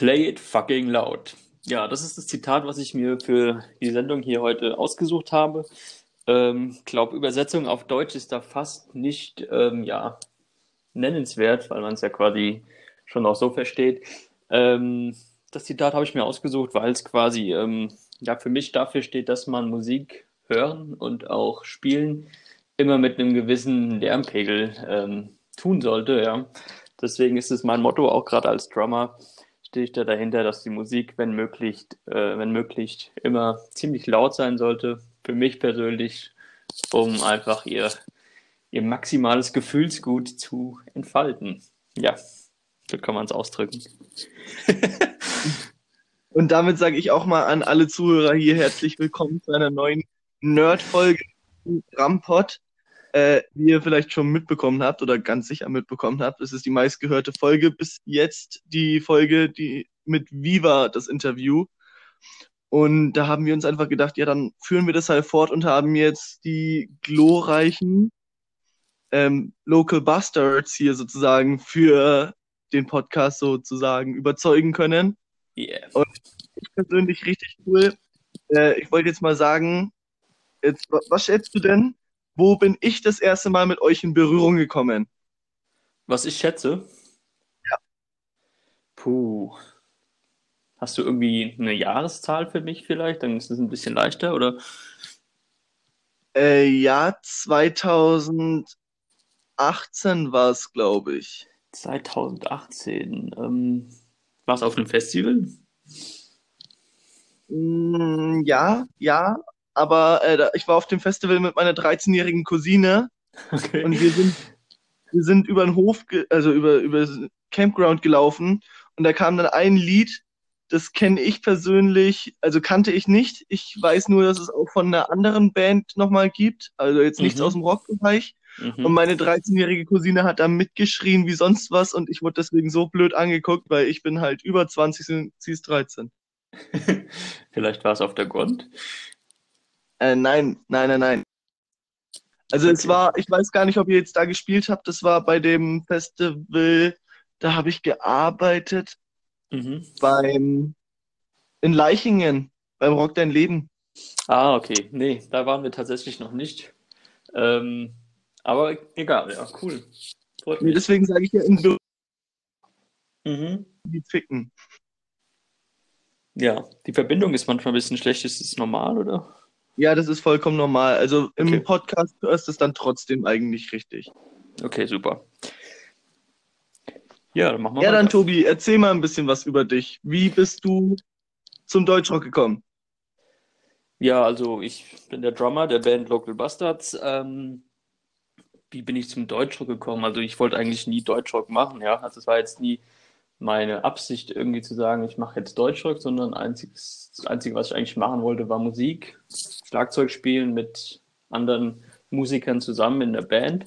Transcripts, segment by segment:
Play it fucking loud. Ja, das ist das Zitat, was ich mir für die Sendung hier heute ausgesucht habe. Ähm, glaube, Übersetzung auf Deutsch ist da fast nicht ähm, ja, nennenswert, weil man es ja quasi schon auch so versteht. Ähm, das Zitat habe ich mir ausgesucht, weil es quasi ähm, ja für mich dafür steht, dass man Musik hören und auch spielen immer mit einem gewissen Lärmpegel ähm, tun sollte. Ja. Deswegen ist es mein Motto auch gerade als Drummer stehe ich da dahinter, dass die Musik, wenn möglich, äh, wenn möglich, immer ziemlich laut sein sollte. Für mich persönlich, um einfach ihr, ihr maximales Gefühlsgut zu entfalten. Ja, so kann man es ausdrücken. Und damit sage ich auch mal an alle Zuhörer hier herzlich willkommen zu einer neuen Nerd-Folge Rampot. Äh, wie ihr vielleicht schon mitbekommen habt oder ganz sicher mitbekommen habt, es ist die meistgehörte Folge bis jetzt die Folge, die mit Viva das Interview. Und da haben wir uns einfach gedacht, ja, dann führen wir das halt fort und haben jetzt die glorreichen ähm, Local Bastards hier sozusagen für den Podcast sozusagen überzeugen können. Yeah. Und ich persönlich richtig cool. Äh, ich wollte jetzt mal sagen, jetzt, was schätzt du denn, wo bin ich das erste Mal mit euch in Berührung gekommen? Was ich schätze? Ja. Puh. Hast du irgendwie eine Jahreszahl für mich vielleicht? Dann ist es ein bisschen leichter, oder? Äh, ja, 2018 war es, glaube ich. 2018. Ähm, war es auf einem Festival? Mm, ja, ja, aber äh, ich war auf dem Festival mit meiner 13-jährigen Cousine okay. und wir sind, wir sind über den Hof, also über, über Campground gelaufen und da kam dann ein Lied, das kenne ich persönlich, also kannte ich nicht. Ich weiß nur, dass es auch von einer anderen Band nochmal gibt, also jetzt nichts mhm. aus dem Rockbereich. Mhm. Und meine 13-jährige Cousine hat da mitgeschrien wie sonst was und ich wurde deswegen so blöd angeguckt, weil ich bin halt über 20 und sie ist 13. Vielleicht war es auf der Grund. Äh, nein, nein, nein, nein. Also okay. es war, ich weiß gar nicht, ob ihr jetzt da gespielt habt, das war bei dem Festival, da habe ich gearbeitet mhm. beim in Leichingen, beim Rock Dein Leben. Ah, okay. Nee, da waren wir tatsächlich noch nicht. Ähm, aber egal, ja, cool. Nee, deswegen sage ich ja in Büro mhm. die ficken. Ja, die Verbindung ist manchmal ein bisschen schlecht. Ist das normal, oder? Ja, das ist vollkommen normal. Also im okay. Podcast hörst du es dann trotzdem eigentlich richtig. Okay, super. Ja, dann machen wir Ja, dann Tobi, erzähl mal ein bisschen was über dich. Wie bist du zum Deutschrock gekommen? Ja, also ich bin der Drummer der Band Local Bastards. Ähm, wie bin ich zum Deutschrock gekommen? Also ich wollte eigentlich nie Deutschrock machen, ja. Also es war jetzt nie meine Absicht, irgendwie zu sagen, ich mache jetzt Deutschrock, sondern einziges, das Einzige, was ich eigentlich machen wollte, war Musik, Schlagzeug spielen mit anderen Musikern zusammen in der Band,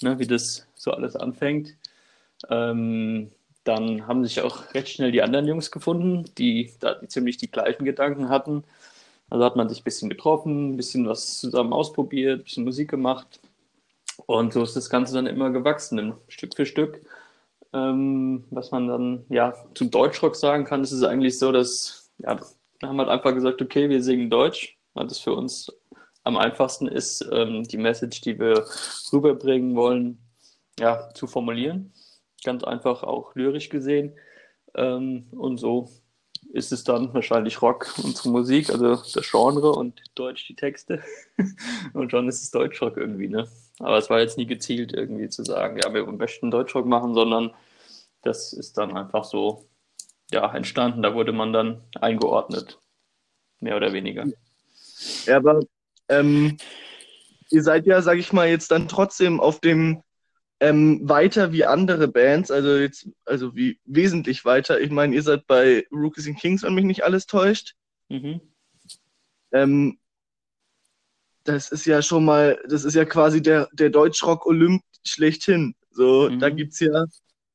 ne, wie das so alles anfängt. Ähm, dann haben sich auch recht schnell die anderen Jungs gefunden, die da ziemlich die gleichen Gedanken hatten. Also hat man sich ein bisschen getroffen, ein bisschen was zusammen ausprobiert, ein bisschen Musik gemacht. Und so ist das Ganze dann immer gewachsen, Stück für Stück. Ähm, was man dann ja zum Deutschrock sagen kann, ist es eigentlich so, dass ja, wir haben halt einfach gesagt, okay, wir singen Deutsch, weil das für uns am einfachsten ist, ähm, die Message, die wir rüberbringen wollen, ja, zu formulieren. Ganz einfach auch lyrisch gesehen. Ähm, und so ist es dann wahrscheinlich Rock, unsere Musik, also das Genre und Deutsch die Texte. und schon ist es Deutschrock irgendwie, ne? Aber es war jetzt nie gezielt, irgendwie zu sagen, ja, wir möchten Deutschrock machen, sondern das ist dann einfach so ja, entstanden. Da wurde man dann eingeordnet, mehr oder weniger. Ja, aber ähm, ihr seid ja, sag ich mal, jetzt dann trotzdem auf dem ähm, weiter wie andere Bands, also jetzt, also wie wesentlich weiter. Ich meine, ihr seid bei Rookies and Kings, wenn mich nicht alles täuscht. Mhm. Ähm, das ist ja schon mal, das ist ja quasi der, der Deutschrock-Olymp schlechthin. So, mhm. da gibt's ja,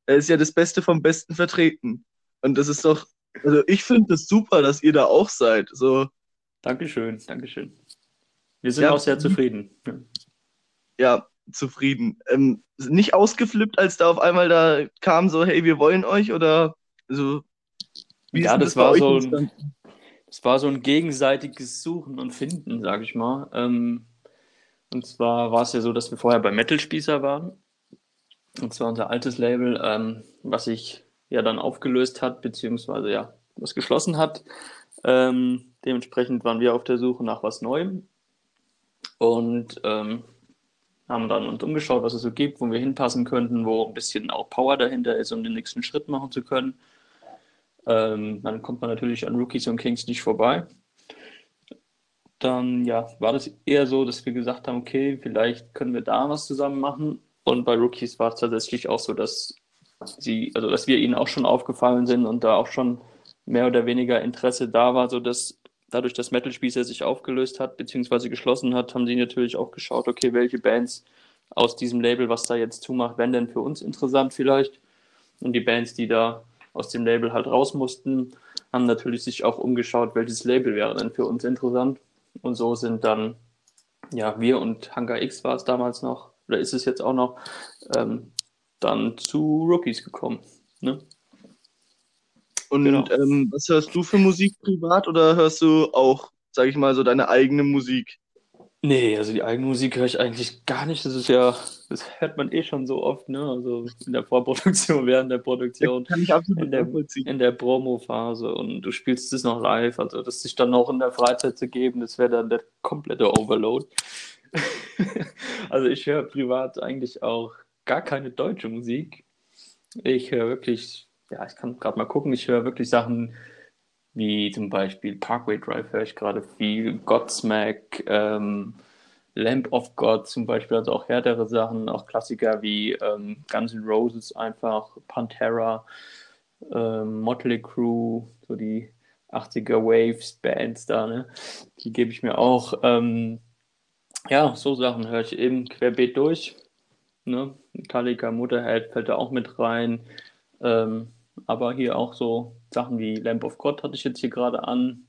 da ist ja das Beste vom Besten vertreten. Und das ist doch, also ich finde das super, dass ihr da auch seid. So. Dankeschön, Dankeschön. Wir sind ja, auch sehr zufrieden. Ja zufrieden. Ähm, nicht ausgeflippt, als da auf einmal da kam, so, hey, wir wollen euch oder so? Wie ja, das bei war so ein, das war so ein gegenseitiges Suchen und Finden, sage ich mal. Ähm, und zwar war es ja so, dass wir vorher bei Metal Spießer waren. Und zwar unser altes Label, ähm, was sich ja dann aufgelöst hat, beziehungsweise ja, was geschlossen hat. Ähm, dementsprechend waren wir auf der Suche nach was Neuem und ähm, haben dann uns umgeschaut, was es so gibt, wo wir hinpassen könnten, wo ein bisschen auch Power dahinter ist, um den nächsten Schritt machen zu können. Ähm, dann kommt man natürlich an Rookies und Kings nicht vorbei. Dann ja, war das eher so, dass wir gesagt haben, okay, vielleicht können wir da was zusammen machen. Und bei Rookies war es tatsächlich auch so, dass sie, also dass wir ihnen auch schon aufgefallen sind und da auch schon mehr oder weniger Interesse da war, so dass dadurch, dass Metal Spießer sich aufgelöst hat, beziehungsweise geschlossen hat, haben sie natürlich auch geschaut, okay, welche Bands aus diesem Label, was da jetzt zumacht, wären denn für uns interessant vielleicht. Und die Bands, die da aus dem Label halt raus mussten, haben natürlich sich auch umgeschaut, welches Label wäre denn für uns interessant. Und so sind dann, ja, wir und Hangar X war es damals noch, oder ist es jetzt auch noch, ähm, dann zu Rookies gekommen. Ne? Und Genau. ähm, was hörst du für Musik privat oder hörst du auch, sag ich mal, so deine eigene Musik? Nee, also die eigene Musik höre ich eigentlich gar nicht. Das ist ja, das hört man eh schon so oft, ne? Also in der Vorproduktion, während der Produktion, Kann ich absolut in der, in der Promo-Phase und du spielst es noch live. Also das sich dann auch in der Freizeit zu geben, das wäre dann der komplette Overload. Also ich höre privat eigentlich auch gar keine deutsche Musik. Ich höre wirklich, ja, ich kann gerade mal gucken, ich höre wirklich Sachen wie zum Beispiel Parkway Drive höre ich gerade viel, Godsmack, ähm, Lamp of God zum Beispiel, also auch härtere Sachen, auch Klassiker wie ähm, Guns N' Roses einfach, Pantera, ähm, Motley Crue, so die 80er Waves Bands da, ne? Die gebe ich mir auch. Ähm, ja, so Sachen höre ich eben querbeet durch. Ne? Metallica, Motorhead fällt da auch mit rein. Ähm, aber hier auch so Sachen wie Lamp of God hatte ich jetzt hier gerade an.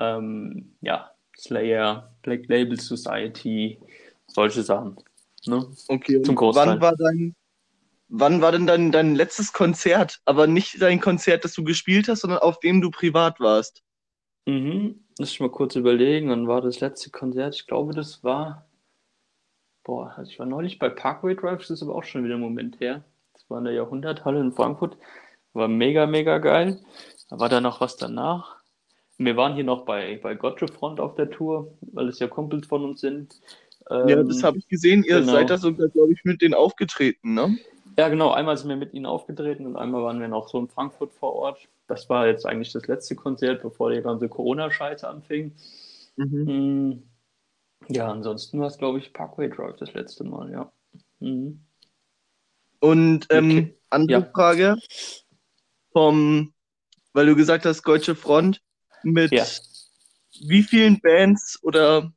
Ähm, ja, Slayer, Black Label Society, solche Sachen. Ne? Okay, Zum Großteil. wann war dein, wann war denn dein, dein letztes Konzert? Aber nicht dein Konzert, das du gespielt hast, sondern auf dem du privat warst. Mhm. Lass ich mal kurz überlegen, wann war das letzte Konzert? Ich glaube, das war. Boah, also ich war neulich bei Parkway Drive, das ist aber auch schon wieder ein Moment her. Das war in der Jahrhunderthalle in Frankfurt. War mega, mega geil. Da war da noch was danach. Wir waren hier noch bei, bei Gotcha Front auf der Tour, weil es ja Kumpels von uns sind. Ja, Ähm, das habe ich gesehen. Ihr genau. seid da sogar, glaube ich, mit denen aufgetreten, ne? Ja, genau. Einmal sind wir mit ihnen aufgetreten und einmal waren wir noch so in Frankfurt vor Ort. Das war jetzt eigentlich das letzte Konzert, bevor die ganze Corona-Scheiße anfing. Mhm. Mm, Ja, ansonsten war es, glaube ich, Parkway Drive das letzte Mal, ja. Mhm. Und ähm, Okay. andere Ja. Frage vom, weil du gesagt hast, Deutsche Front, mit Ja. wie vielen Bands oder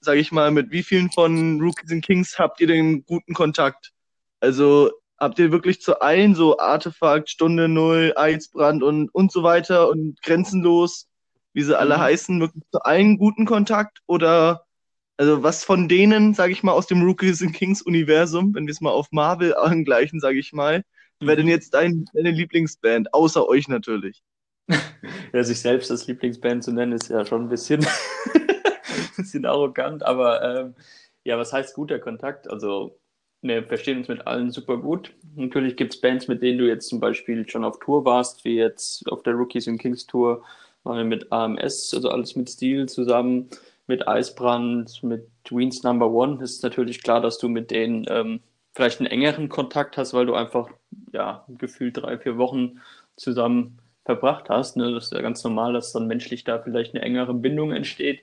sage ich mal, mit wie vielen von Rookies and Kings habt ihr den guten Kontakt? Also habt ihr wirklich zu allen so Artefakt, Stunde Null, Eisbrand und, und so weiter und grenzenlos, wie sie alle Mhm. heißen, wirklich zu allen guten Kontakt? Oder also was von denen, sage ich mal, aus dem Rookies and Kings Universum, wenn wir es mal auf Marvel angleichen, sage ich mal, wäre denn Mhm. jetzt dein, deine Lieblingsband, außer euch natürlich? Ja, sich selbst als Lieblingsband zu nennen, ist ja schon ein bisschen, bisschen arrogant, aber ähm, ja, was heißt guter Kontakt? Also, wir verstehen uns mit allen super gut. Natürlich gibt es Bands, mit denen du jetzt zum Beispiel schon auf Tour warst, wie jetzt auf der Rookies and Kings Tour, waren wir mit AMS, also alles mit Stil zusammen, mit Eisbrand, mit Tweens Number One. Es ist natürlich klar, dass du mit denen ähm, vielleicht einen engeren Kontakt hast, weil du einfach, ja, gefühlt drei, vier Wochen zusammen verbracht hast. Ne? Das ist ja ganz normal, dass dann menschlich da vielleicht eine engere Bindung entsteht.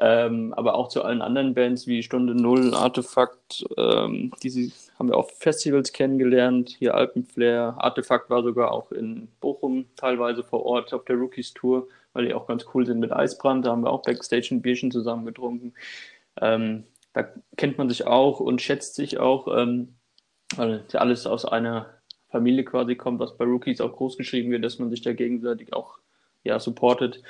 Ähm, aber auch zu allen anderen Bands wie Stunde Null, Artefakt, ähm, diese haben wir auf Festivals kennengelernt. Hier Alpenflair, Artefakt war sogar auch in Bochum teilweise vor Ort auf der Rookies Tour, weil die auch ganz cool sind mit Eisbrand. Da haben wir auch Backstage ein Bierchen zusammen getrunken. Ähm, da kennt man sich auch und schätzt sich auch, ähm, weil ja alles aus einer Familie quasi kommt, was bei Rookies auch groß geschrieben wird, dass man sich da gegenseitig auch ja, supportet.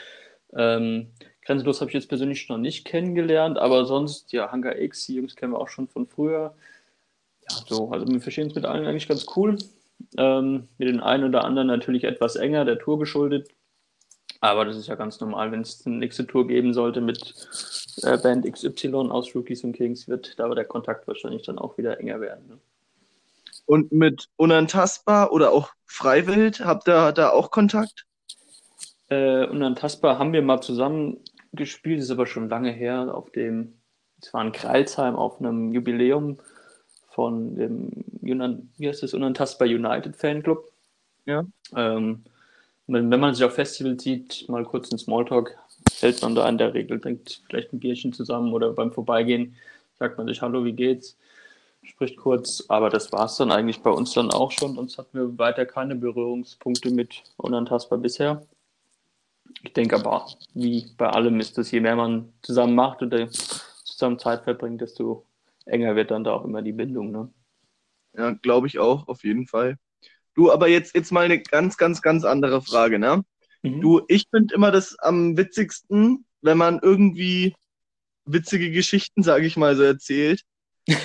Ähm, Grenzenlos habe ich jetzt persönlich noch nicht kennengelernt, aber sonst, ja, Hangar X, die Jungs kennen wir auch schon von früher. Ja, so, also wir verstehen uns mit allen eigentlich ganz cool. Ähm, mit den einen oder anderen natürlich etwas enger, der Tour geschuldet. Aber das ist ja ganz normal, wenn es eine nächste Tour geben sollte mit äh, Band XY aus Rookies und Kings, wird da der Kontakt wahrscheinlich dann auch wieder enger werden. Ne? Und mit Unantastbar oder auch Freiwild, habt ihr da auch Kontakt? Äh, Unantastbar haben wir mal zusammen gespielt, ist aber schon lange her, auf dem, es war in Kreilsheim auf einem Jubiläum von dem, wie heißt das, Unantastbar United Fanclub. Ja. Ähm, wenn, man sich auf Festivals sieht, mal kurz einen Smalltalk, hält man da in der Regel, trinkt vielleicht ein Bierchen zusammen oder beim Vorbeigehen sagt man sich, hallo, wie geht's? Spricht kurz, aber das war es dann eigentlich bei uns dann auch schon. Uns hatten wir weiter keine Berührungspunkte mit Unantastbar bisher. Ich denke aber, wie bei allem ist das, je mehr man zusammen macht oder zusammen Zeit verbringt, desto enger wird dann da auch immer die Bindung. Ne? Ja, glaube ich auch, auf jeden Fall. Du, aber jetzt, jetzt mal eine ganz, ganz, ganz andere Frage, ne? Mhm. Du, ich finde immer das am witzigsten, wenn man irgendwie witzige Geschichten, sage ich mal, so erzählt.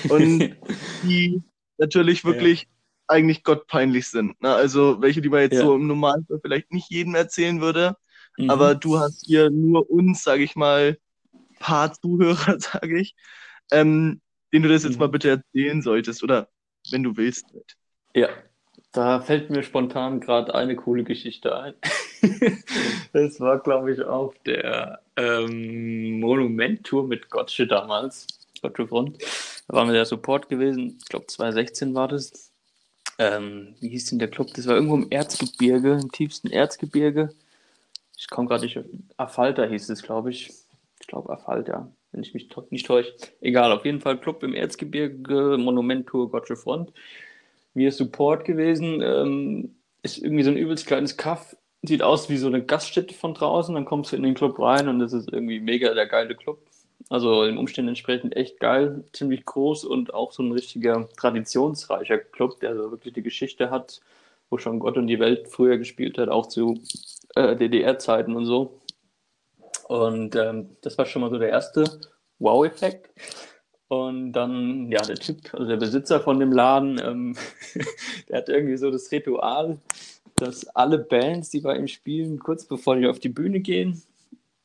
Und die natürlich wirklich ja. eigentlich gottpeinlich sind. Ne? Also welche, die man jetzt ja. so im Normalfall vielleicht nicht jedem erzählen würde. Mhm. Aber du hast hier nur uns, sage ich mal, paar Zuhörer, sage ich, ähm, denen du das jetzt mhm. mal bitte erzählen solltest. Oder wenn du willst. Ja, da fällt mir spontan gerade eine coole Geschichte ein. das war, glaube ich, auf der ähm, Monument-Tour mit Gotche damals, Gotche Front. Da waren wir der Support gewesen. Ich glaube, 2016 war das. Ähm, wie hieß denn der Club? Das war irgendwo im Erzgebirge, im tiefsten Erzgebirge. Ich komme gerade nicht. Afalter hieß es, glaube ich. Ich glaube, Afalter, wenn ich mich nicht täusche. Egal, auf jeden Fall Club im Erzgebirge, Monument-Tour, Gotche Front wir Support gewesen. Ähm, ist irgendwie so ein übelst kleines Kaff. Sieht aus wie so eine Gaststätte von draußen. Dann kommst du in den Club rein und das ist irgendwie mega der geile Club. Also den Umständen entsprechend echt geil, ziemlich groß und auch so ein richtiger traditionsreicher Club, der also wirklich die Geschichte hat, wo schon Gott und die Welt früher gespielt hat, auch zu äh, DDR-Zeiten und so. Und ähm, das war schon mal so der erste Wow-Effekt. Und dann, ja, der Typ, also der Besitzer von dem Laden, ähm, der hat irgendwie so das Ritual, dass alle Bands, die bei ihm spielen, kurz bevor die auf die Bühne gehen,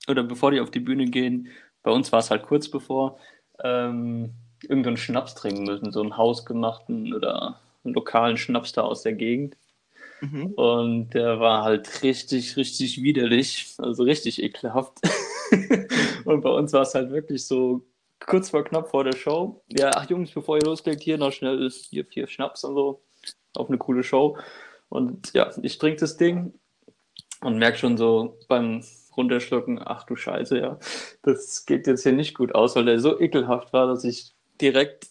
oder bevor die auf die Bühne gehen, bei uns war es halt kurz bevor, ähm, irgendeinen Schnaps trinken müssen, so einen hausgemachten oder einen lokalen Schnaps da aus der Gegend. Mhm. Und der war halt richtig, richtig widerlich, also richtig ekelhaft. und bei uns war es halt wirklich so kurz vor knapp vor der Show. Ja, ach Jungs, bevor ihr loslegt, hier noch schnell vier, vier Schnaps und so. Auf eine coole Show. Und ja, ich trinke das Ding und merke schon so beim Runterschlucken, ach du Scheiße, ja, das geht jetzt hier nicht gut aus, weil der so ekelhaft war, dass ich direkt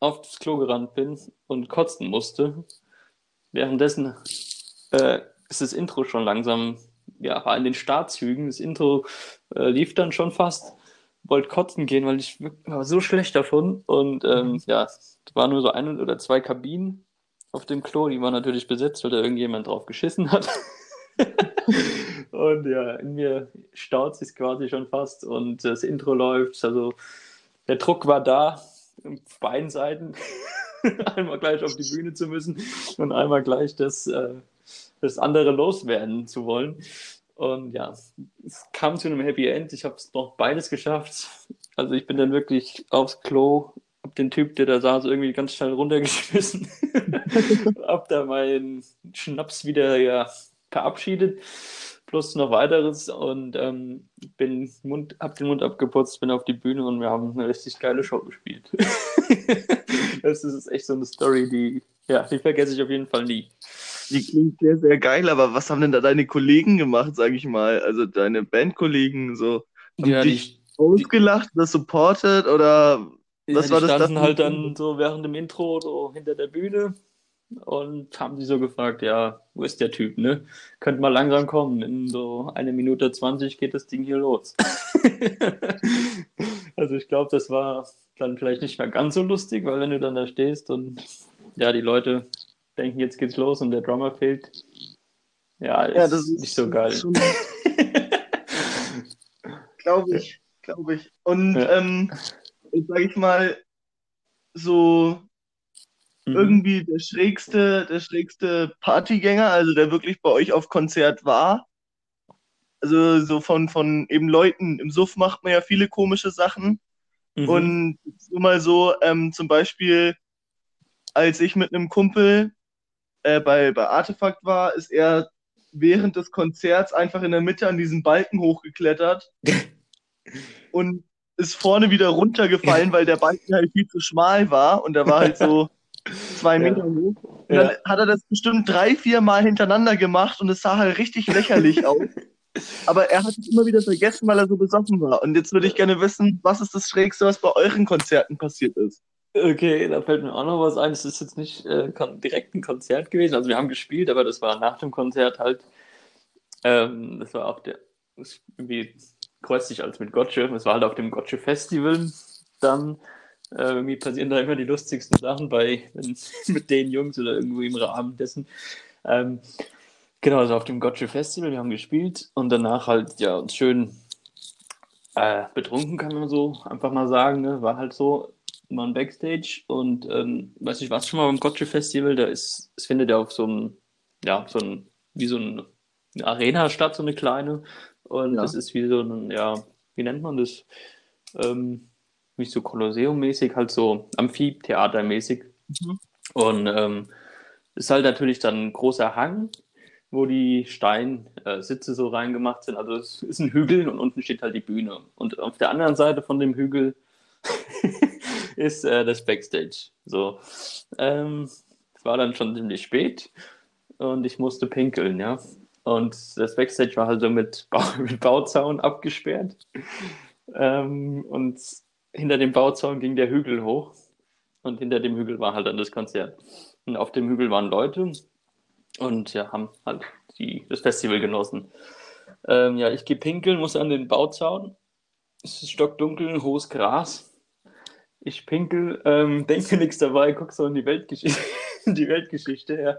aufs Klo gerannt bin und kotzen musste. Währenddessen äh, ist das Intro schon langsam, ja, war in den Startzügen. Das Intro äh, lief dann schon fast wollte kotzen gehen, weil ich war so schlecht davon. Und ähm, mhm. ja, es waren nur so ein oder zwei Kabinen auf dem Klo, die waren natürlich besetzt, weil da irgendjemand drauf geschissen hat. und ja, in mir staut sich quasi schon fast und das Intro läuft. Also der Druck war da auf beiden Seiten. einmal gleich auf die Bühne zu müssen und einmal gleich das, äh, das andere loswerden zu wollen. Und ja, es kam zu einem Happy End. Ich habe es noch beides geschafft. Also ich bin dann wirklich aufs Klo, hab den Typ, der da saß, irgendwie ganz schnell runtergeschmissen. hab da meinen Schnaps wieder ja, verabschiedet. Plus noch weiteres und ähm, bin Mund, hab den Mund abgeputzt, bin auf die Bühne und wir haben eine richtig geile Show gespielt. das ist echt so eine Story, die, ja, die vergesse ich auf jeden Fall nie. Die klingt sehr, sehr geil, aber was haben denn da deine Kollegen gemacht, sag ich mal? Also deine Bandkollegen so? Haben ja, dich die, ausgelacht oder supportet oder was ja, war das? Die standen halt dann so während dem Intro so hinter der Bühne und haben sie so gefragt, ja, wo ist der Typ, ne? Könnte mal langsam kommen. In so eine Minute zwanzig geht das Ding hier los. also ich glaube, das war dann vielleicht nicht mehr ganz so lustig, weil wenn du dann da stehst und ja, die Leute denken, jetzt geht's los und der Drummer fehlt. Ja, ist, ja, das ist nicht so geil. glaube ich, glaube ich. Und ja. ähm, sage ich mal, so mhm. irgendwie der schrägste, der schrägste Partygänger, also der wirklich bei euch auf Konzert war? Also so von, von eben Leuten, im Suff macht man ja viele komische Sachen. Mhm. Und so mal so, ähm, zum Beispiel, als ich mit einem Kumpel äh, bei, bei Artefakt war, ist er während des Konzerts einfach in der Mitte an diesen Balken hochgeklettert und ist vorne wieder runtergefallen, weil der Balken halt viel zu schmal war und der war halt so zwei Meter hoch. Und dann hat er das bestimmt drei, vier Mal hintereinander gemacht und es sah halt richtig lächerlich aus. Aber er hat es immer wieder vergessen, weil er so besoffen war. Und jetzt würde ich gerne wissen, was ist das Schrägste, was bei euren Konzerten passiert ist? Okay, da fällt mir auch noch was ein. Es ist jetzt nicht äh, direkt ein Konzert gewesen. Also wir haben gespielt, aber das war nach dem Konzert halt. Ähm, das war auf der, irgendwie sich als mit Gotche. Es war halt auf dem Gotche Festival. Dann äh, irgendwie passieren da immer die lustigsten Sachen bei mit den Jungs oder irgendwo im Rahmen dessen. Ähm, genau, also auf dem Gotche Festival, wir haben gespielt und danach halt ja uns schön äh, betrunken, kann man so einfach mal sagen. Ne? War halt so mal Backstage und ähm, weiß ich was schon mal beim Gotcha Festival, da ist, es findet ja auf so einem, ja, so ein, wie so ein, eine Arena statt, so eine kleine. Und ja. das ist wie so ein, ja, wie nennt man das? Ähm, nicht so Kolosseum-mäßig, halt so Amphitheater-mäßig. Mhm. Und ähm, ist halt natürlich dann ein großer Hang, wo die Steinsitze äh, so reingemacht sind. Also es ist ein Hügel und unten steht halt die Bühne. Und auf der anderen Seite von dem Hügel ist äh, das Backstage. So. Ähm, es war dann schon ziemlich spät und ich musste pinkeln, ja. Und das Backstage war halt so mit, ba mit Bauzaun abgesperrt. Ähm, und hinter dem Bauzaun ging der Hügel hoch. Und hinter dem Hügel war halt dann das Konzert. Und auf dem Hügel waren Leute und ja, haben halt die, das Festival genossen. Ähm, ja, ich gehe pinkeln, muss an den Bauzaun. Es ist stockdunkel, hohes Gras ich pinkel, ähm, denke nichts dabei, guck so in die Weltgeschichte, die Weltgeschichte, ja.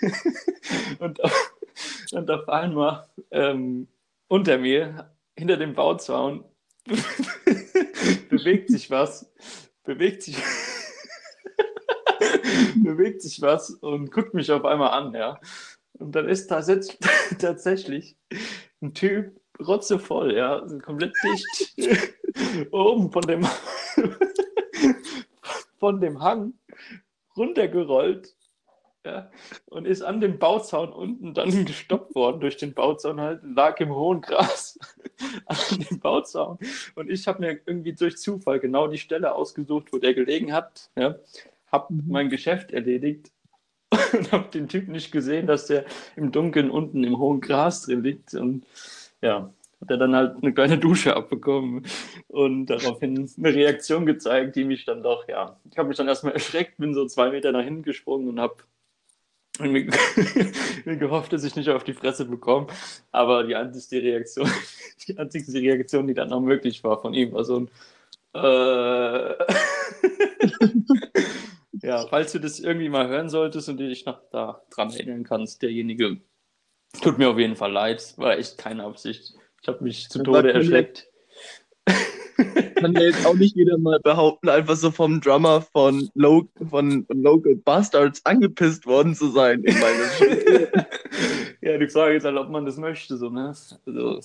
und, auf, und auf einmal ähm, unter mir, hinter dem Bauzaun, bewegt sich was, bewegt sich, bewegt sich was und guckt mich auf einmal an, ja. Und dann ist tatsächlich, tatsächlich ein Typ rotzevoll, ja, komplett dicht oben von dem von dem Hang runtergerollt ja, und ist an dem Bauzaun unten dann gestoppt worden durch den Bauzaun halt, lag im hohen Gras an dem Bauzaun. Und ich habe mir irgendwie durch Zufall genau die Stelle ausgesucht, wo der gelegen hat. Ja, habe mhm. mein Geschäft erledigt und habe den Typ nicht gesehen, dass der im Dunkeln unten im hohen Gras drin liegt. Und ja, hat er dann halt eine kleine Dusche abbekommen und daraufhin eine Reaktion gezeigt, die mich dann doch, ja, ich habe mich dann erstmal erschreckt, bin so zwei Meter nach hinten gesprungen und habe mir, mir gehofft, dass ich nicht auf die Fresse bekomme. Aber die einzige Reaktion, die einzige Reaktion, die dann noch möglich war von ihm, war so ein äh, Ja, falls du das irgendwie mal hören solltest und dich noch da dran erinnern kannst, derjenige tut mir auf jeden Fall leid, war echt keine Absicht. Ich habe mich zu Tode erschreckt. Kann ja jetzt auch nicht jeder mal behaupten, einfach so vom Drummer von, Lo von Local Bastards angepisst worden zu sein. Ich meine, ja, die Frage ist halt, ob man das möchte, so, ne? Also,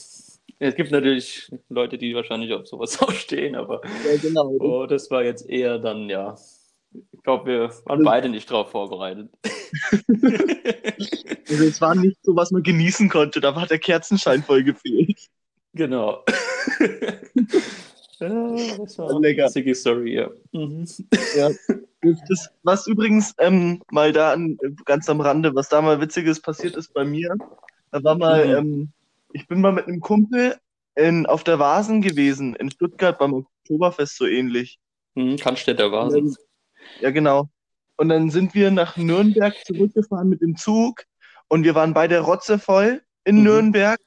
es gibt natürlich Leute, die wahrscheinlich auf sowas auch stehen, aber ja, genau. oh, das war jetzt eher dann, ja. Ich glaube, wir waren beide nicht drauf vorbereitet. Also es war nicht so, was man genießen konnte, da war der Kerzenschein voll gefehlt. Genau. das war eine lustige Story, ja. Mhm. ja. Das, was übrigens ähm, mal da an, ganz am Rande, was da mal Witziges passiert ist bei mir, da war mal, mhm. ähm, ich bin mal mit einem Kumpel in, auf der Vasen gewesen, in Stuttgart beim Oktoberfest so ähnlich. Mhm, Cannstätter Vasen. Ja, genau. Und dann sind wir nach Nürnberg zurückgefahren mit dem Zug und wir waren beide rotzevoll in mhm. Nürnberg.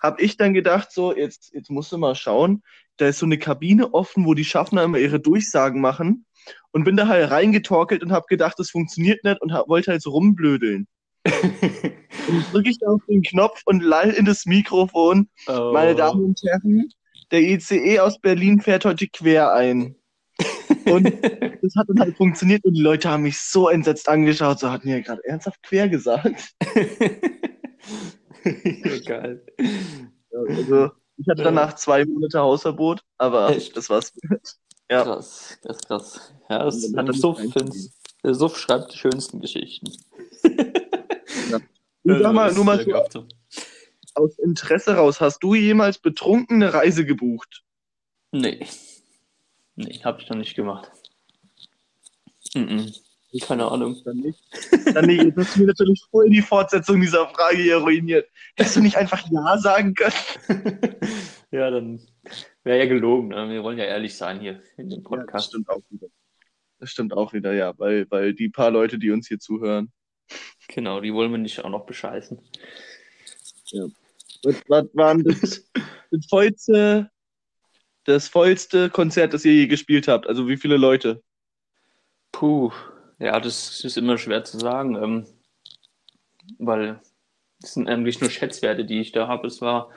Hab ich dann gedacht, so, jetzt, jetzt musst du mal schauen, da ist so eine Kabine offen, wo die Schaffner immer ihre Durchsagen machen. Und bin da halt reingetorkelt und hab gedacht, das funktioniert nicht und hab, wollte halt so rumblödeln. und drücke ich auf den Knopf und lall in das Mikrofon. Oh. Meine Damen und Herren, der ICE aus Berlin fährt heute quer ein. Und das hat dann halt funktioniert und die Leute haben mich so entsetzt angeschaut, so hatten ja gerade ernsthaft quer gesagt. Ja, also, ich hatte danach zwei Monate Hausverbot, aber Echt? das war's. Ja. Krass, das ist krass. Ja, das Und dann Suff, Suff schreibt die schönsten Geschichten. Du sag mal, nur mal so ist ja aus Interesse raus, hast du jemals betrunken eine Reise gebucht? Nee. Nee, hab ich noch nicht gemacht. Mhm. Keine Ahnung. Dann nicht. Dann nicht. Jetzt hast du mir natürlich voll die Fortsetzung dieser Frage hier ruiniert. Hättest du nicht einfach Ja sagen können? ja, dann wäre ja gelogen. Ne? Wir wollen ja ehrlich sein hier in dem Ja, das Podcast. stimmt auch wieder. Das stimmt auch wieder, ja, weil, weil die paar Leute, die uns hier zuhören. genau, die wollen wir nicht auch noch bescheißen. Was, was war denn das, das, vollste, das vollste Konzert, das ihr je gespielt habt? Also wie viele Leute? Puh, ja, das ist immer schwer zu sagen, ähm, weil das sind eigentlich nur Schätzwerte, die ich da habe. Es war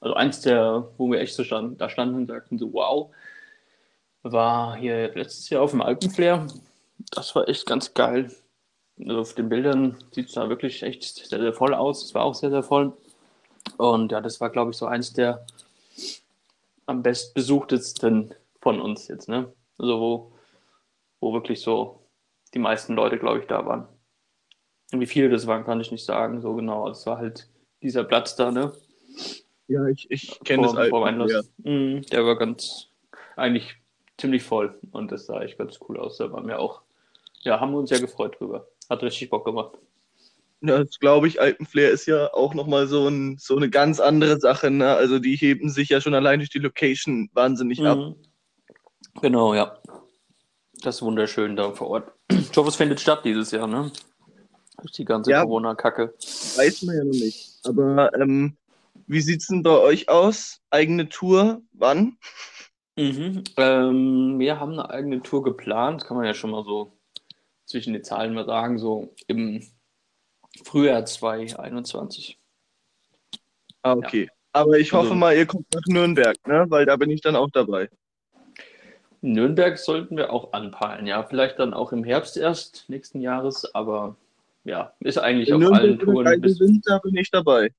also eins der, wo wir echt so standen, da standen und sagten so, wow, war hier letztes Jahr auf dem Alpenflair. Das war echt ganz geil. Also auf den Bildern sieht es da wirklich echt sehr, sehr voll aus. Es war auch sehr, sehr voll. Und ja, das war, glaube ich, so eins der am bestbesuchtesten von uns jetzt, ne? Also wo, wo wirklich so die meisten Leute, glaube ich, da waren. Und wie viele das waren, kann ich nicht sagen, so genau. Also es war halt dieser Platz da, ne? Ja, ich, ich kenne das Alpenflair. Einlass. Mhm, der war ganz, eigentlich ziemlich voll und das sah echt ganz cool aus. Da waren wir auch, ja, haben wir uns ja gefreut drüber. Hat richtig Bock gemacht. Ja, das glaube ich, Alpenflair ist ja auch nochmal so, ein, so eine ganz andere Sache. Ne? Also die heben sich ja schon allein durch die Location wahnsinnig ab. Mhm. Genau, ja. Das ist wunderschön da vor Ort. Ich hoffe, es findet statt dieses Jahr, ne? Durch die ganze Ja. Corona-Kacke. Weiß man ja noch nicht. Aber ähm, wie sieht's denn bei euch aus? Eigene Tour? Wann? Mhm. Ähm, wir haben eine eigene Tour geplant, kann man ja schon mal so zwischen den Zahlen mal sagen, so im Frühjahr 2021. Ah, okay. Aber ich hoffe Also- mal, ihr kommt nach Nürnberg, ne? Weil da bin ich dann auch dabei. Nürnberg sollten wir auch anpeilen, ja, vielleicht dann auch im Herbst erst nächsten Jahres, aber ja, ist eigentlich Wenn auf allen Nürnberg oder Touren bis, sind, da bin ich dabei.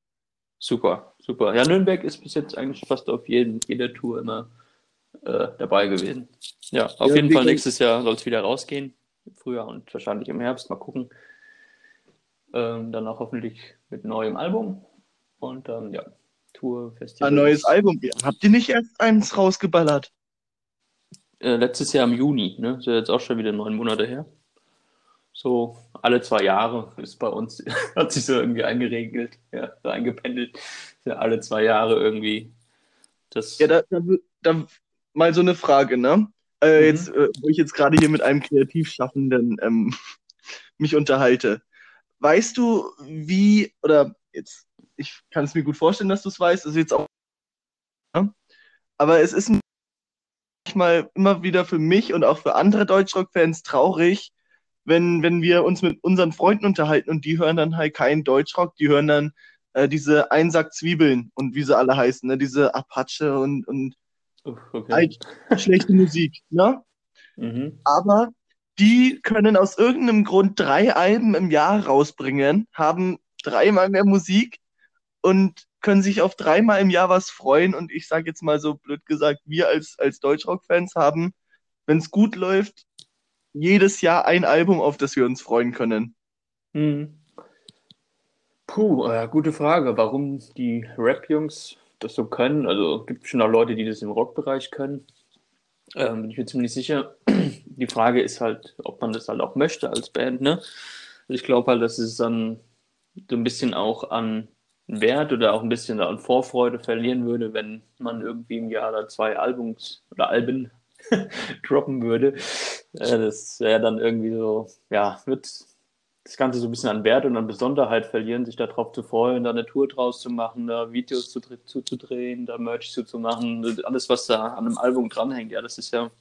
super, super. Ja, Nürnberg ist bis jetzt eigentlich fast auf jeden, jeder Tour immer äh, dabei gewesen. Ja, auf Ja, jeden Fall nächstes Jahr soll es wieder rausgehen, im Frühjahr und wahrscheinlich im Herbst, mal gucken. Ähm, dann auch hoffentlich mit neuem Album und dann, ja, Tour, Festival. Ein neues Album. Habt ihr nicht erst eins rausgeballert? Äh, letztes Jahr im Juni, ne? Ist ja jetzt auch schon wieder neun Monate her. So alle zwei Jahre ist bei uns, hat sich so irgendwie eingeregelt, ja, so eingependelt. Ja, alle zwei Jahre irgendwie. Das, Ja, da, da, da mal so eine Frage, ne? Äh, Mhm. Jetzt, äh, wo ich jetzt gerade hier mit einem Kreativschaffenden ähm, mich unterhalte. Weißt du, wie, oder jetzt, ich kann es mir gut vorstellen, dass du es weißt, ist jetzt auch, ne? aber es ist manchmal immer wieder für mich und auch für andere Deutschrock-Fans traurig, wenn, wenn wir uns mit unseren Freunden unterhalten und die hören dann halt keinen Deutschrock, die hören dann äh, diese Einsack Zwiebeln und wie sie alle heißen, ne? diese Apache und, und okay. Alt- schlechte Musik, ne? Mhm. Aber die können aus irgendeinem Grund drei Alben im Jahr rausbringen, haben dreimal mehr Musik und können sich auf dreimal im Jahr was freuen. Und ich sage jetzt mal so blöd gesagt, wir als, als Deutschrock-Fans haben, wenn es gut läuft, jedes Jahr ein Album, auf das wir uns freuen können. Mhm. Puh, äh, gute Frage. Warum die Rap-Jungs das so können? Also gibt es schon auch Leute, die das im Rockbereich können. Ähm, bin ich mir ziemlich sicher. Die Frage ist halt, ob man das halt auch möchte als Band, ne? Ich glaube halt, dass es dann so ein bisschen auch an Wert oder auch ein bisschen an Vorfreude verlieren würde, wenn man irgendwie im Jahr da zwei Albums oder Alben droppen würde. Äh, das wäre dann irgendwie so, ja, wird das Ganze so ein bisschen an Wert und an Besonderheit verlieren, sich darauf zu freuen, da eine Tour draus zu machen, da Videos zu, zuzudrehen, da Merch zuzumachen, alles, was da an einem Album dranhängt. Ja, das ist ja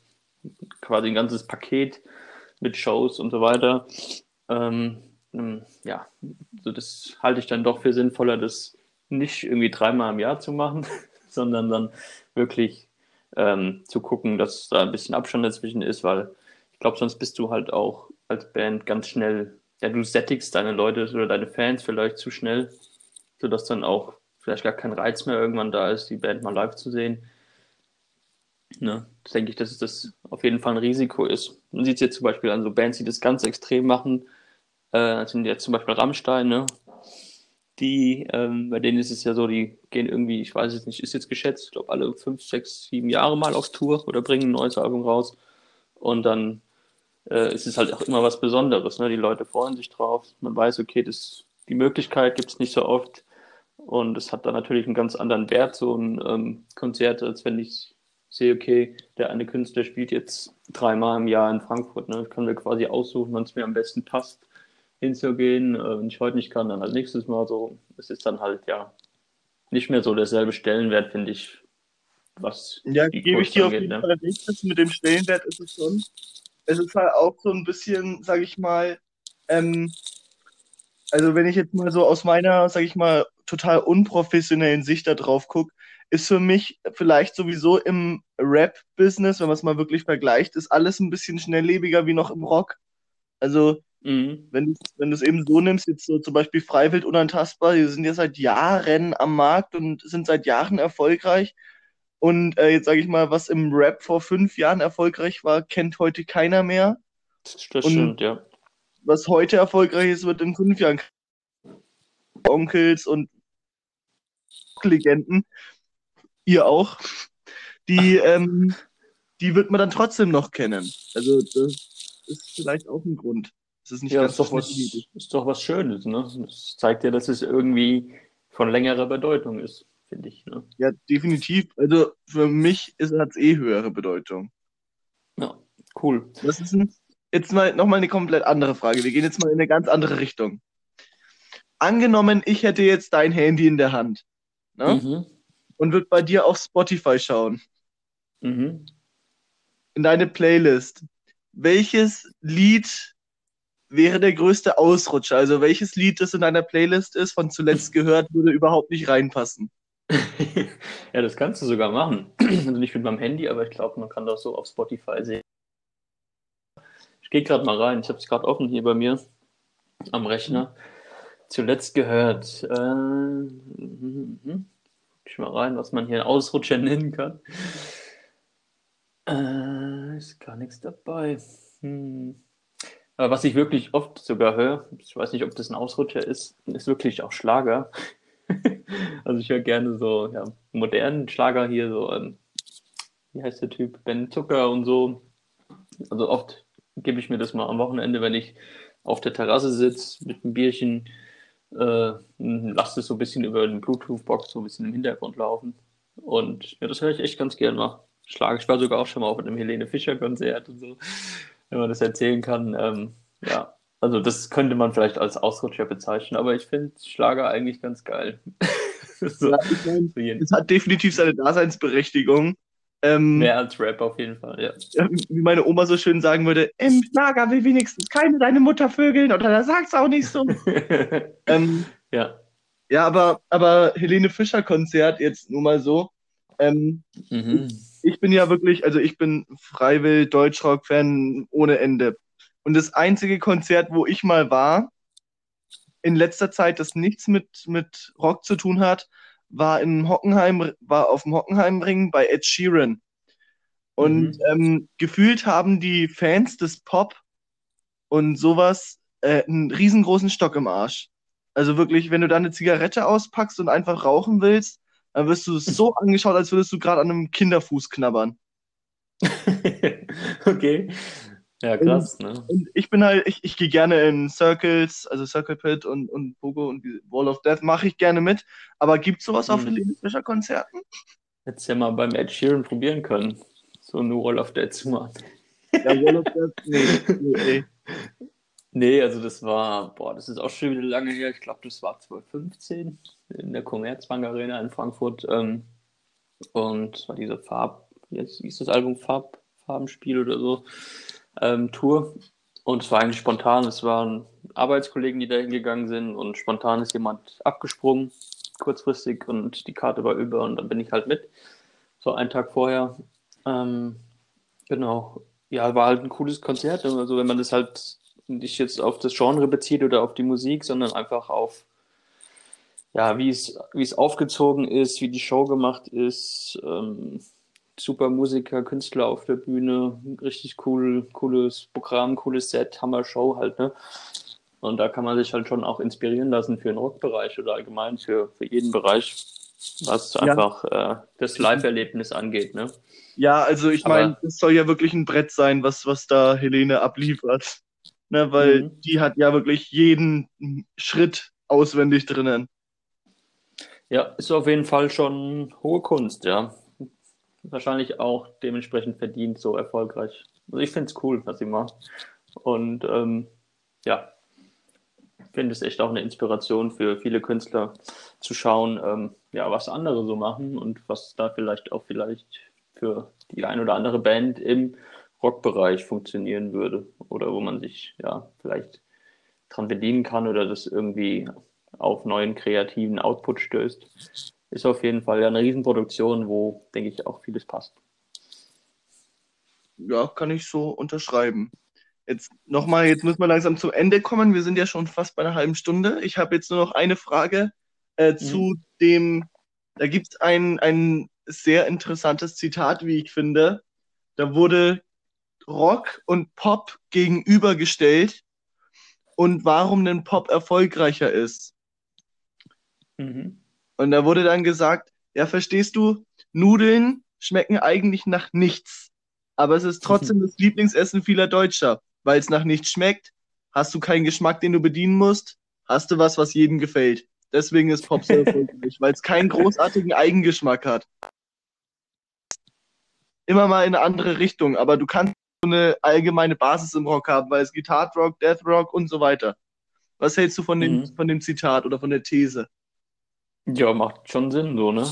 quasi ein ganzes Paket mit Shows und so weiter. Ähm, ähm, ja, so das halte ich dann doch für sinnvoller, das nicht irgendwie dreimal im Jahr zu machen, sondern dann wirklich ähm, zu gucken, dass da ein bisschen Abstand dazwischen ist, weil ich glaube, sonst bist du halt auch als Band ganz schnell, ja, du sättigst deine Leute oder deine Fans vielleicht zu schnell, sodass dann auch vielleicht gar kein Reiz mehr irgendwann da ist, die Band mal live zu sehen. Ne, das denke ich, dass das auf jeden Fall ein Risiko ist. Man sieht es jetzt zum Beispiel an so Bands, die das ganz extrem machen, äh, sind jetzt zum Beispiel Rammstein, ne? Die, ähm, bei denen ist es ja so, die gehen irgendwie, ich weiß es nicht, ist jetzt geschätzt, ich glaube alle fünf, sechs, sieben Jahre mal auf Tour oder bringen ein neues Album raus. Und dann äh, ist es halt auch immer was Besonderes. Ne? Die Leute freuen sich drauf. Man weiß, okay, das, die Möglichkeit gibt es nicht so oft. Und es hat dann natürlich einen ganz anderen Wert, so ein ähm, Konzert, als wenn ich sehe, okay, der eine Künstler spielt jetzt dreimal im Jahr in Frankfurt. Ne? Das können wir quasi aussuchen, wann es mir am besten passt, hinzugehen. Äh, wenn ich heute nicht kann, dann halt nächstes Mal so. Es ist dann halt, ja, nicht mehr so derselbe Stellenwert, finde ich, was ja, die gebe ich dir auf jeden ne? Fall recht. Mit dem Stellenwert ist es schon. Es ist halt auch so ein bisschen, sage ich mal, ähm, also wenn ich jetzt mal so aus meiner, sage ich mal, total unprofessionellen Sicht da drauf gucke, ist für mich vielleicht sowieso im Rap-Business, wenn man es mal wirklich vergleicht, ist alles ein bisschen schnelllebiger wie noch im Rock. Also, mhm. wenn du wenn es eben so nimmst, jetzt so zum Beispiel Freiwild unantastbar, die sind ja seit Jahren am Markt und sind seit Jahren erfolgreich. Und äh, jetzt sage ich mal, was im Rap vor fünf Jahren erfolgreich war, kennt heute keiner mehr. Das, das stimmt, ja. Was heute erfolgreich ist, wird in fünf Jahren Onkels und Legenden ihr auch, die, ähm, die wird man dann trotzdem noch kennen. Also das ist vielleicht auch ein Grund. Das ist nicht ja, ganz ist doch, was, ist doch was Schönes, ne? Das zeigt ja, dass es irgendwie von längerer Bedeutung ist, finde ich. Ne? Ja, definitiv. Also für mich hat es eh höhere Bedeutung. Ja, cool. Das ist ein, jetzt mal nochmal eine komplett andere Frage. Wir gehen jetzt mal in eine ganz andere Richtung. Angenommen, ich hätte jetzt dein Handy in der Hand. Ne? Mhm und wird bei dir auf Spotify schauen. Mhm. In deine Playlist. Welches Lied wäre der größte Ausrutscher? Also welches Lied, das in deiner Playlist ist, von zuletzt gehört, würde überhaupt nicht reinpassen? Ja, das kannst du sogar machen. Also nicht mit meinem Handy, aber ich glaube, man kann das so auf Spotify sehen. Ich gehe gerade mal rein. Ich habe es gerade offen hier bei mir am Rechner. Zuletzt gehört. Äh, mm, ich mal rein, was man hier Ausrutscher nennen kann. Äh, ist gar nichts dabei. Hm. Aber was ich wirklich oft sogar höre, ich weiß nicht, ob das ein Ausrutscher ist, ist wirklich auch Schlager. also ich höre gerne so ja, modernen Schlager hier, so, ähm, wie heißt der Typ, Ben Zucker und so. Also oft gebe ich mir das mal am Wochenende, wenn ich auf der Terrasse sitze mit einem Bierchen äh, lasse es so ein bisschen über den Bluetooth-Box so ein bisschen im Hintergrund laufen. Und ja, das höre ich echt ganz gern mal. Schlage. Ich war sogar auch schon mal auf einem Helene Fischer-Konzert und so, wenn man das erzählen kann. Ähm, ja, also das könnte man vielleicht als Ausrutscher bezeichnen, aber ich finde Schlager eigentlich ganz geil. so, ja, ich mein, es hat definitiv seine Daseinsberechtigung. Ähm, Mehr als Rap auf jeden Fall, ja. Wie meine Oma so schön sagen würde, im Schlager will wenigstens keine deine Mutter vögeln oder da sagt's auch nicht so. ähm, ja. Ja, aber, aber Helene Fischer Konzert jetzt nur mal so. Ähm, mhm. Ich bin ja wirklich, also ich bin freiwillig Deutschrock-Fan ohne Ende. Und das einzige Konzert, wo ich mal war, in letzter Zeit, das nichts mit, mit Rock zu tun hat, war in Hockenheim, war auf dem Hockenheimring bei Ed Sheeran. Und mhm. ähm, gefühlt haben die Fans des Pop und sowas äh, einen riesengroßen Stock im Arsch. Also wirklich, wenn du da eine Zigarette auspackst und einfach rauchen willst, dann wirst du so angeschaut, als würdest du gerade an einem Kinderfuß knabbern. okay. Ja, krass, ne? Und ich bin halt, ich, ich gehe gerne in Circles, also Circle Pit und, und Pogo und Wall of Death mache ich gerne mit. Aber gibt es sowas hm. auf Helene Fischer Konzerten? Hättest ja mal beim Ed Sheeran probieren können, so eine Wall of Death zu machen. Ja, Wall of Death, nee, nee. Nee, also das war, boah, das ist auch schon wieder lange her. Ich glaube, das war 2015 in der Commerzbank Arena in Frankfurt. Ähm, und war diese Farb, wie hieß das Album Farb, Farbenspiel oder so ähm, Tour. Und es war eigentlich spontan. Es waren Arbeitskollegen, die da hingegangen sind und spontan ist jemand abgesprungen, kurzfristig und die Karte war über und dann bin ich halt mit. So einen Tag vorher. Ähm, genau. Ja, war halt ein cooles Konzert. Also wenn man das halt nicht jetzt auf das Genre bezieht oder auf die Musik, sondern einfach auf ja, wie es, aufgezogen ist, wie die Show gemacht ist. Ähm, super Musiker, Künstler auf der Bühne, richtig cool, cooles Programm, cooles Set, Hammer Show halt, ne? Und da kann man sich halt schon auch inspirieren lassen für den Rockbereich oder allgemein für, für jeden Bereich, was ja. einfach äh, das Live-Erlebnis angeht, ne? Ja, also ich meine, es soll ja wirklich ein Brett sein, was, was da Helene abliefert. Ne, weil mhm. die hat ja wirklich jeden Schritt auswendig drinnen. Ja, ist auf jeden Fall schon hohe Kunst, ja. Wahrscheinlich auch dementsprechend verdient so erfolgreich. Also ich finde es cool, was sie macht. Und ähm, ja, finde es echt auch eine Inspiration für viele Künstler zu schauen, ähm, ja, was andere so machen und was da vielleicht auch vielleicht für die ein oder andere Band im Rockbereich funktionieren würde oder wo man sich ja vielleicht dran bedienen kann oder das irgendwie auf neuen kreativen Output stößt, ist auf jeden Fall ja eine Riesenproduktion, wo, denke ich, auch vieles passt. Ja, kann ich so unterschreiben. Jetzt nochmal, jetzt müssen wir langsam zum Ende kommen. Wir sind ja schon fast bei einer halben Stunde. Ich habe jetzt nur noch eine Frage äh, mhm. zu dem, da gibt es ein, ein sehr interessantes Zitat, wie ich finde. Da wurde Rock und Pop gegenübergestellt und warum denn Pop erfolgreicher ist. Mhm. Und da wurde dann gesagt, ja, verstehst du, Nudeln schmecken eigentlich nach nichts. Aber es ist trotzdem das Lieblingsessen vieler Deutscher. Weil es nach nichts schmeckt, hast du keinen Geschmack, den du bedienen musst, hast du was, was jedem gefällt. Deswegen ist Pop so erfolgreich, weil es keinen großartigen Eigengeschmack hat. Immer mal in eine andere Richtung, aber du kannst so eine allgemeine Basis im Rock haben, weil es gibt Hard Rock, Death Rock und so weiter. Was hältst du von dem, mhm. von dem Zitat oder von der These? Ja, macht schon Sinn, so, ne?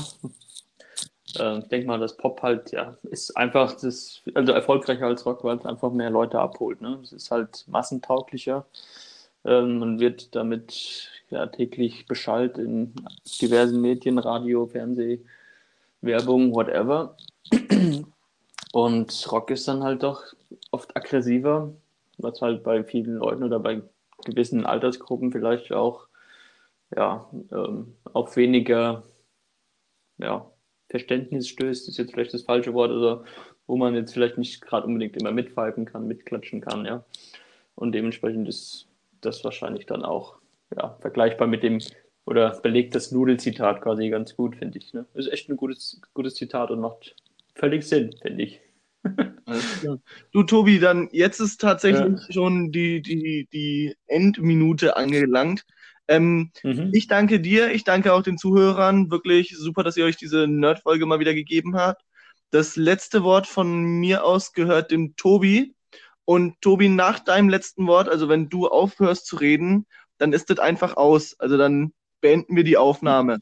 Äh, ich denke mal, das Pop halt, ja, ist einfach das, also erfolgreicher als Rock, weil es einfach mehr Leute abholt, ne? Es ist halt massentauglicher. Ähm, man wird damit ja täglich beschallt in diversen Medien, Radio, Fernseh, Werbung, whatever. Und Rock ist dann halt doch oft aggressiver, was halt bei vielen Leuten oder bei gewissen Altersgruppen vielleicht auch ja, ähm, auf weniger ja, Verständnis stößt, ist jetzt vielleicht das falsche Wort, also wo man jetzt vielleicht nicht gerade unbedingt immer mitpfeifen kann, mitklatschen kann, ja. Und dementsprechend ist das wahrscheinlich dann auch ja, vergleichbar mit dem oder belegt das Nudelzitat quasi ganz gut, finde ich. Ne? Ist echt ein gutes, gutes Zitat und macht völlig Sinn, finde ich. Du, Tobi, dann jetzt ist tatsächlich ja. schon die, die, die Endminute angelangt. Ähm, mhm. Ich danke dir, ich danke auch den Zuhörern. Wirklich super, dass ihr euch diese Nerd-Folge mal wieder gegeben habt. Das letzte Wort von mir aus gehört dem Tobi. Und Tobi, nach deinem letzten Wort, also wenn du aufhörst zu reden, dann ist das einfach aus. Also dann beenden wir die Aufnahme.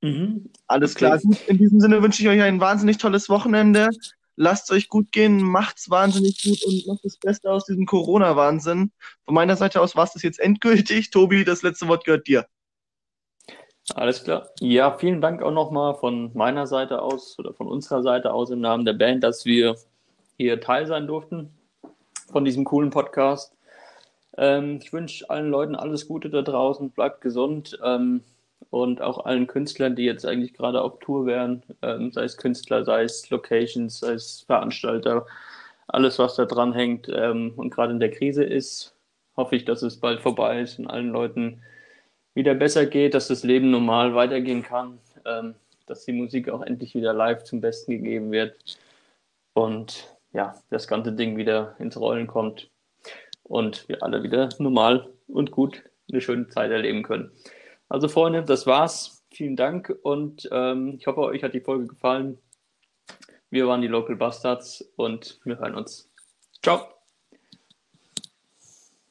Mhm. Alles okay. klar. In diesem Sinne wünsche ich euch ein wahnsinnig tolles Wochenende lasst es euch gut gehen, macht's wahnsinnig gut und macht das Beste aus diesem Corona-Wahnsinn. Von meiner Seite aus war es das jetzt endgültig. Tobi, das letzte Wort gehört dir. Alles klar. Ja, vielen Dank auch nochmal von meiner Seite aus oder von unserer Seite aus im Namen der Band, dass wir hier Teil sein durften von diesem coolen Podcast. Ähm, ich wünsche allen Leuten alles Gute da draußen, bleibt gesund. Ähm, und auch allen Künstlern, die jetzt eigentlich gerade auf Tour wären, ähm, sei es Künstler, sei es Locations, sei es Veranstalter, alles, was da dran hängt ähm, und gerade in der Krise ist, hoffe ich, dass es bald vorbei ist und allen Leuten wieder besser geht, dass das Leben normal weitergehen kann, ähm, dass die Musik auch endlich wieder live zum Besten gegeben wird und ja, das ganze Ding wieder ins Rollen kommt und wir alle wieder normal und gut eine schöne Zeit erleben können. Also Freunde, das war's. Vielen Dank und ähm, ich hoffe, euch hat die Folge gefallen. Wir waren die Local Bastards und wir hören uns. Ciao.